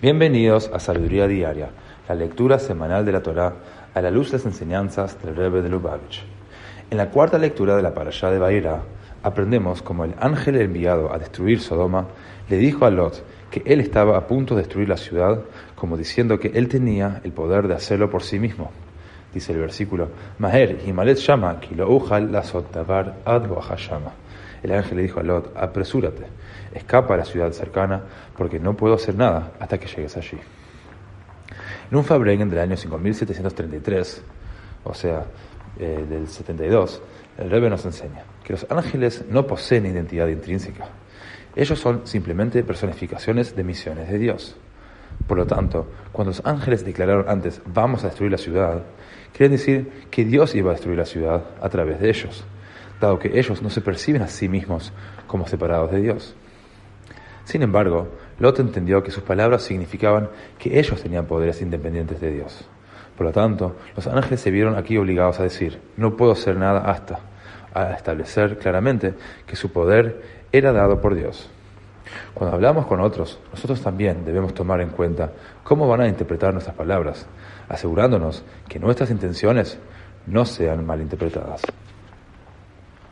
Bienvenidos a Sabiduría Diaria, la lectura semanal de la Torá a la luz de las enseñanzas del Rebbe de Lubavitch. En la cuarta lectura de la Parashá de Baira, aprendemos cómo el ángel enviado a destruir Sodoma le dijo a Lot que él estaba a punto de destruir la ciudad, como diciendo que él tenía el poder de hacerlo por sí mismo. Dice el versículo, Maher Himalet Shama, Kilo Ujal la Ad. El ángel le dijo a Lot, apresúrate, escapa a la ciudad cercana, porque no puedo hacer nada hasta que llegues allí. En un Fabrengen del año 5733, o sea, eh, del 72, el Rebbe nos enseña que los ángeles no poseen identidad intrínseca. Ellos son simplemente personificaciones de misiones de Dios. Por lo tanto, cuando los ángeles declararon antes vamos a destruir la ciudad, quieren decir que Dios iba a destruir la ciudad a través de ellos dado que ellos no se perciben a sí mismos como separados de Dios. Sin embargo, Lot entendió que sus palabras significaban que ellos tenían poderes independientes de Dios. Por lo tanto, los ángeles se vieron aquí obligados a decir, no puedo hacer nada hasta, a establecer claramente que su poder era dado por Dios. Cuando hablamos con otros, nosotros también debemos tomar en cuenta cómo van a interpretar nuestras palabras, asegurándonos que nuestras intenciones no sean malinterpretadas.